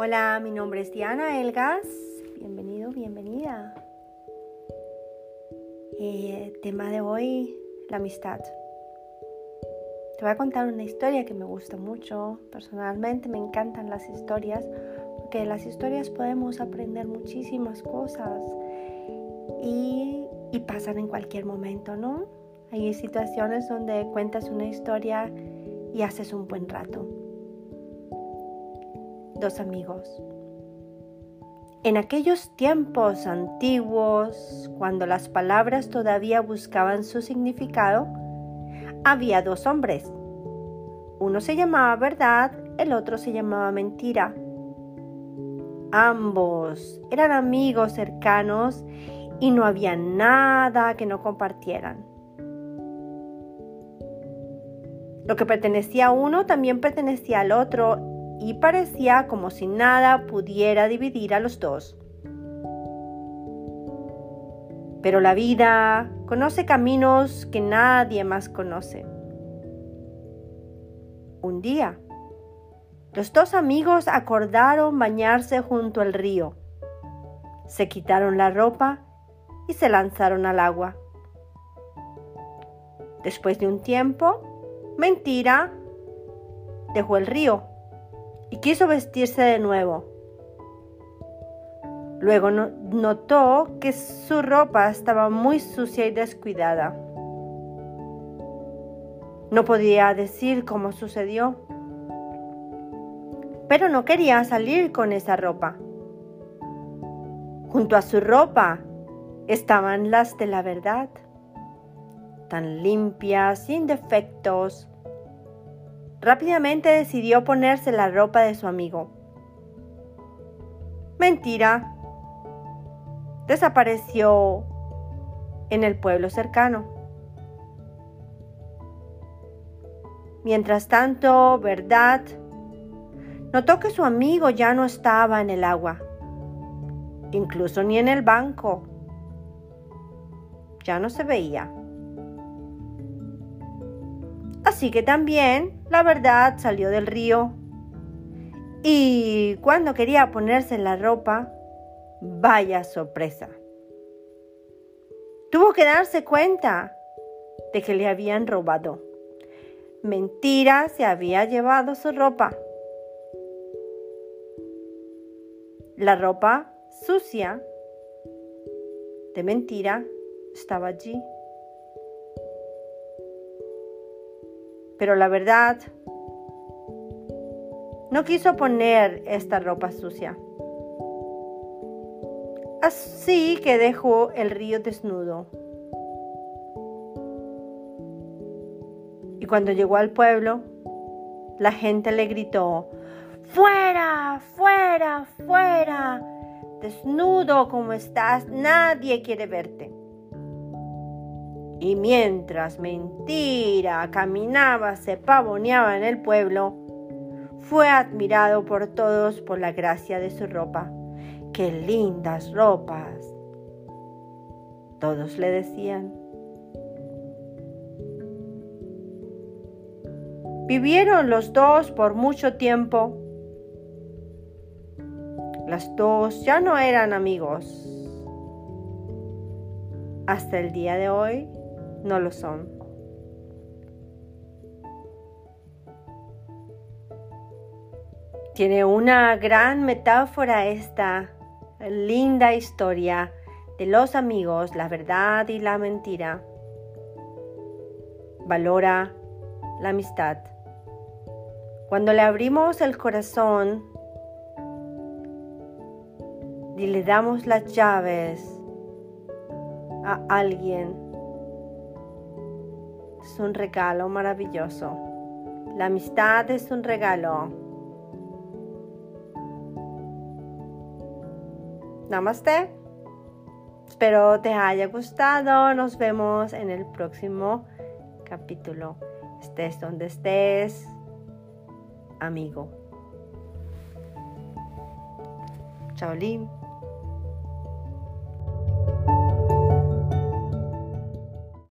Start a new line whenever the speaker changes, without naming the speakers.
Hola, mi nombre es Diana Elgas. Bienvenido, bienvenida. Eh, tema de hoy, la amistad. Te voy a contar una historia que me gusta mucho. Personalmente me encantan las historias porque las historias podemos aprender muchísimas cosas y pasan en cualquier momento, ¿no? Hay situaciones donde cuentas una historia y haces un buen rato. Dos amigos. En aquellos tiempos antiguos, cuando las palabras todavía buscaban su significado, había dos hombres. Uno se llamaba verdad, el otro se llamaba mentira. Ambos eran amigos cercanos y no había nada que no compartieran. Lo que pertenecía a uno también pertenecía al otro y parecía como si nada pudiera dividir a los dos. Pero la vida conoce caminos que nadie más conoce. Un día, los dos amigos acordaron bañarse junto al río. Se quitaron la ropa y se lanzaron al agua. Después de un tiempo, Mentira, dejó el río y quiso vestirse de nuevo. Luego notó que su ropa estaba muy sucia y descuidada. No podía decir cómo sucedió, pero no quería salir con esa ropa. Junto a su ropa estaban las de la verdad tan limpia, sin defectos. Rápidamente decidió ponerse la ropa de su amigo. Mentira. Desapareció en el pueblo cercano. Mientras tanto, verdad, notó que su amigo ya no estaba en el agua, incluso ni en el banco. Ya no se veía. Así que también la verdad salió del río. Y cuando quería ponerse la ropa, vaya sorpresa. Tuvo que darse cuenta de que le habían robado. Mentira se había llevado su ropa. La ropa sucia de mentira estaba allí. Pero la verdad, no quiso poner esta ropa sucia. Así que dejó el río desnudo. Y cuando llegó al pueblo, la gente le gritó, fuera, fuera, fuera, desnudo como estás, nadie quiere verte. Y mientras mentira caminaba, se pavoneaba en el pueblo, fue admirado por todos por la gracia de su ropa. ¡Qué lindas ropas! Todos le decían. Vivieron los dos por mucho tiempo. Las dos ya no eran amigos. Hasta el día de hoy no lo son. Tiene una gran metáfora esta linda historia de los amigos, la verdad y la mentira. Valora la amistad. Cuando le abrimos el corazón y le damos las llaves a alguien, es un regalo maravilloso. La amistad es un regalo. Namaste. Espero te haya gustado. Nos vemos en el próximo capítulo. Estés donde estés, amigo. Chao, Lim.